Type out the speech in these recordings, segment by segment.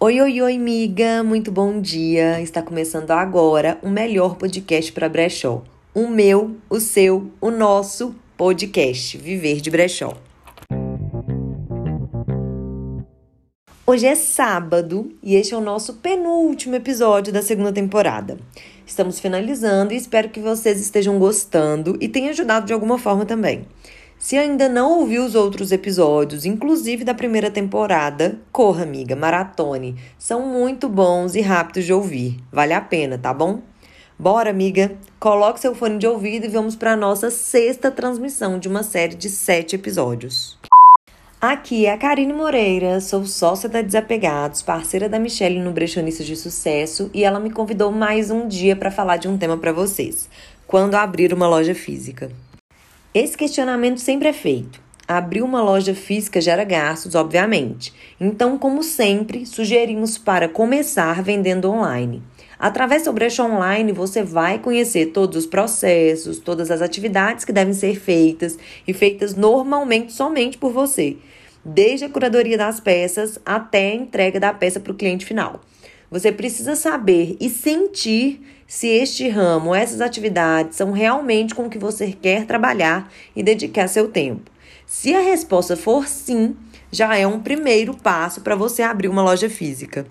Oi, oi, oi, miga! Muito bom dia! Está começando agora o melhor podcast para brechó. O meu, o seu, o nosso podcast Viver de Brechó. Hoje é sábado e este é o nosso penúltimo episódio da segunda temporada. Estamos finalizando e espero que vocês estejam gostando e tenham ajudado de alguma forma também. Se ainda não ouviu os outros episódios, inclusive da primeira temporada, corra, amiga, maratone. São muito bons e rápidos de ouvir. Vale a pena, tá bom? Bora, amiga! Coloque seu fone de ouvido e vamos para a nossa sexta transmissão de uma série de sete episódios. Aqui é a Karine Moreira, sou sócia da Desapegados, parceira da Michelle no Brechonistas de Sucesso e ela me convidou mais um dia para falar de um tema para vocês: quando abrir uma loja física. Esse questionamento sempre é feito. Abrir uma loja física gera gastos, obviamente. Então, como sempre, sugerimos para começar vendendo online. Através do brechó online, você vai conhecer todos os processos, todas as atividades que devem ser feitas e feitas normalmente somente por você, desde a curadoria das peças até a entrega da peça para o cliente final. Você precisa saber e sentir se este ramo, essas atividades são realmente com o que você quer trabalhar e dedicar seu tempo. Se a resposta for sim, já é um primeiro passo para você abrir uma loja física.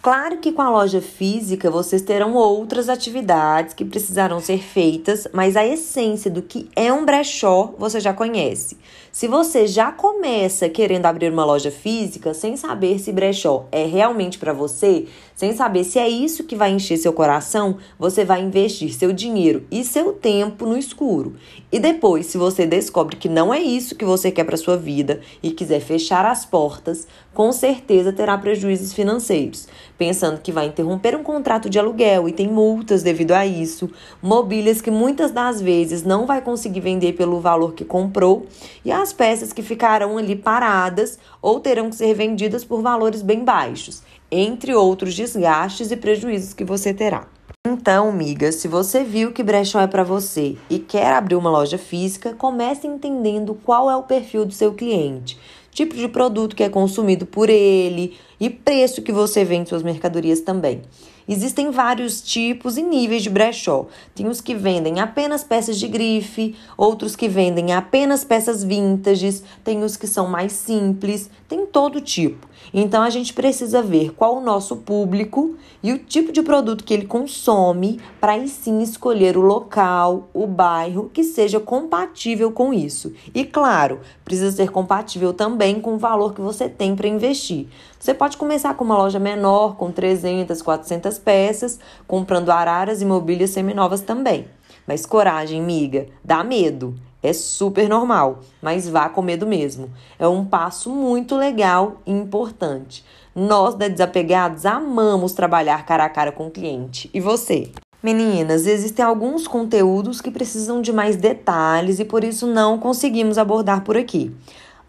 Claro que com a loja física vocês terão outras atividades que precisarão ser feitas, mas a essência do que é um brechó você já conhece. Se você já começa querendo abrir uma loja física sem saber se brechó é realmente para você, sem saber se é isso que vai encher seu coração, você vai investir seu dinheiro e seu tempo no escuro. E depois, se você descobre que não é isso que você quer para sua vida e quiser fechar as portas, com certeza terá prejuízos financeiros, pensando que vai interromper um contrato de aluguel e tem multas devido a isso, mobílias que muitas das vezes não vai conseguir vender pelo valor que comprou e as peças que ficarão ali paradas ou terão que ser vendidas por valores bem baixos, entre outros desgastes e prejuízos que você terá. Então, miga, se você viu que brechó é para você e quer abrir uma loja física, comece entendendo qual é o perfil do seu cliente tipo de produto que é consumido por ele e preço que você vende suas mercadorias também. Existem vários tipos e níveis de brechó. Tem os que vendem apenas peças de grife, outros que vendem apenas peças vintages, tem os que são mais simples, tem todo tipo. Então a gente precisa ver qual o nosso público e o tipo de produto que ele consome para aí sim escolher o local, o bairro que seja compatível com isso. E claro, precisa ser compatível também com o valor que você tem para investir. Você pode começar com uma loja menor, com 300, 400 peças, comprando araras e mobílias seminovas também. Mas coragem, miga, dá medo. É super normal, mas vá com medo mesmo. É um passo muito legal e importante. Nós da Desapegados amamos trabalhar cara a cara com o cliente. E você? Meninas, existem alguns conteúdos que precisam de mais detalhes e por isso não conseguimos abordar por aqui.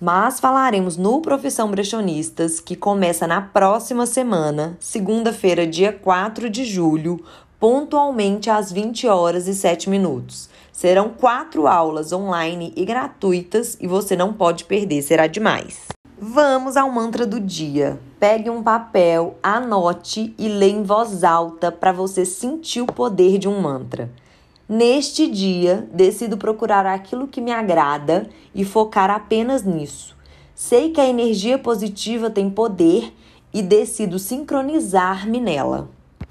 Mas falaremos no Profissão Brechonistas, que começa na próxima semana, segunda-feira, dia 4 de julho, pontualmente às 20 horas e 7 minutos. Serão quatro aulas online e gratuitas e você não pode perder, será demais. Vamos ao mantra do dia. Pegue um papel, anote e lê em voz alta para você sentir o poder de um mantra. Neste dia, decido procurar aquilo que me agrada e focar apenas nisso. Sei que a energia positiva tem poder e decido sincronizar-me nela.